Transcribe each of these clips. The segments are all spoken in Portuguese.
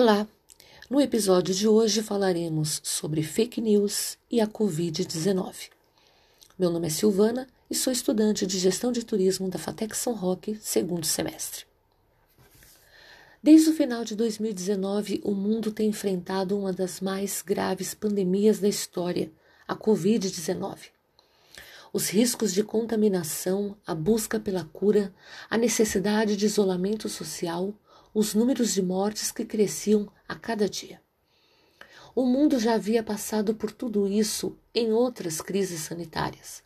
Olá! No episódio de hoje falaremos sobre fake news e a Covid-19. Meu nome é Silvana e sou estudante de gestão de turismo da FATEC São Roque, segundo semestre. Desde o final de 2019, o mundo tem enfrentado uma das mais graves pandemias da história, a Covid-19. Os riscos de contaminação, a busca pela cura, a necessidade de isolamento social, os números de mortes que cresciam a cada dia. O mundo já havia passado por tudo isso em outras crises sanitárias,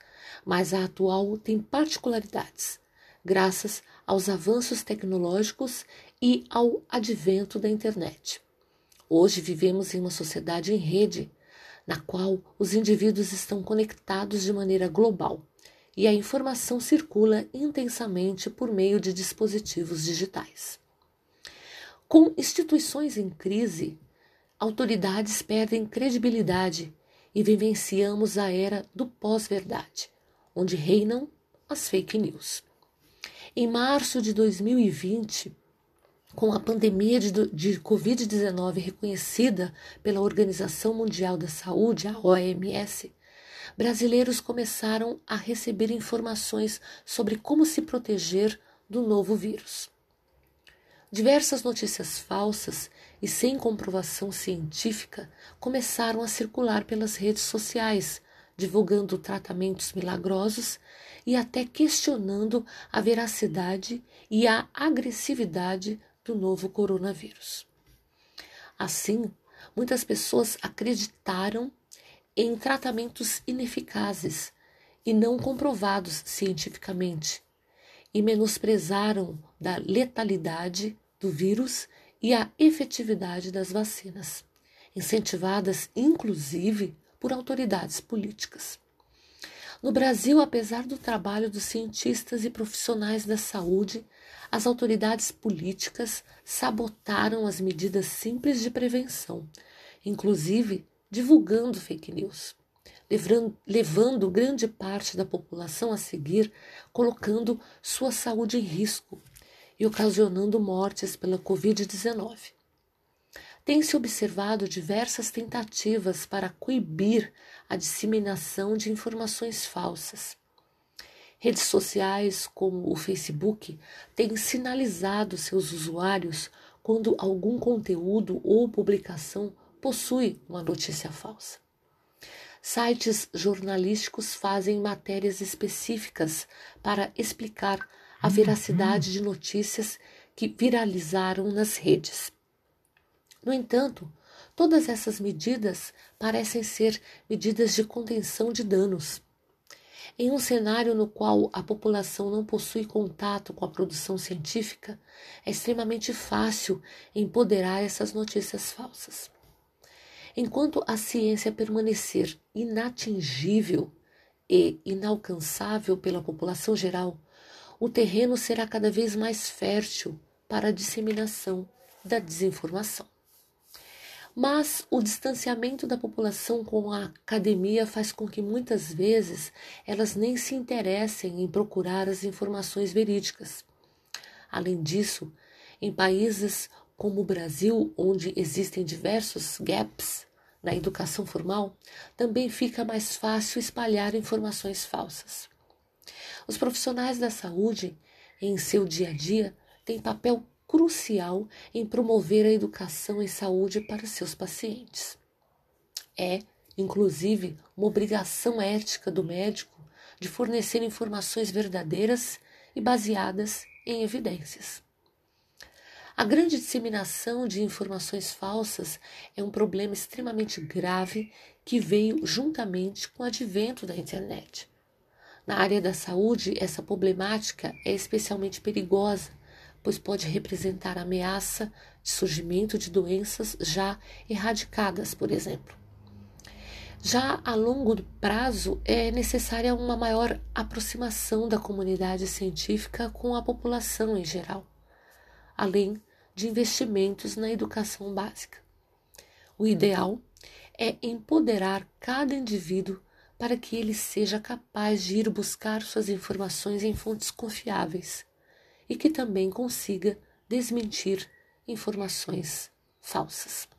mas a atual tem particularidades, graças aos avanços tecnológicos e ao advento da internet. Hoje vivemos em uma sociedade em rede, na qual os indivíduos estão conectados de maneira global e a informação circula intensamente por meio de dispositivos digitais. Com instituições em crise, autoridades perdem credibilidade e vivenciamos a era do pós-verdade, onde reinam as fake news. Em março de 2020, com a pandemia de, de Covid-19 reconhecida pela Organização Mundial da Saúde, a OMS, brasileiros começaram a receber informações sobre como se proteger do novo vírus. Diversas notícias falsas e sem comprovação científica começaram a circular pelas redes sociais, divulgando tratamentos milagrosos e até questionando a veracidade e a agressividade do novo coronavírus. Assim, muitas pessoas acreditaram em tratamentos ineficazes e não comprovados cientificamente e menosprezaram da letalidade do vírus e a efetividade das vacinas, incentivadas inclusive por autoridades políticas. No Brasil, apesar do trabalho dos cientistas e profissionais da saúde, as autoridades políticas sabotaram as medidas simples de prevenção, inclusive divulgando fake news, levando grande parte da população a seguir, colocando sua saúde em risco e ocasionando mortes pela Covid-19. Tem-se observado diversas tentativas para coibir a disseminação de informações falsas. Redes sociais como o Facebook têm sinalizado seus usuários quando algum conteúdo ou publicação possui uma notícia falsa. Sites jornalísticos fazem matérias específicas para explicar a veracidade de notícias que viralizaram nas redes. No entanto, todas essas medidas parecem ser medidas de contenção de danos. Em um cenário no qual a população não possui contato com a produção científica, é extremamente fácil empoderar essas notícias falsas. Enquanto a ciência permanecer inatingível e inalcançável pela população geral, o terreno será cada vez mais fértil para a disseminação da desinformação. Mas o distanciamento da população com a academia faz com que muitas vezes elas nem se interessem em procurar as informações verídicas. Além disso, em países como o Brasil, onde existem diversos gaps na educação formal, também fica mais fácil espalhar informações falsas. Os profissionais da saúde, em seu dia a dia, têm papel crucial em promover a educação em saúde para seus pacientes. É, inclusive, uma obrigação ética do médico de fornecer informações verdadeiras e baseadas em evidências. A grande disseminação de informações falsas é um problema extremamente grave que veio juntamente com o advento da internet. Na área da saúde, essa problemática é especialmente perigosa, pois pode representar ameaça de surgimento de doenças já erradicadas, por exemplo. Já a longo prazo, é necessária uma maior aproximação da comunidade científica com a população em geral, além de investimentos na educação básica. O ideal é empoderar cada indivíduo para que ele seja capaz de ir buscar suas informações em fontes confiáveis e que também consiga desmentir informações falsas.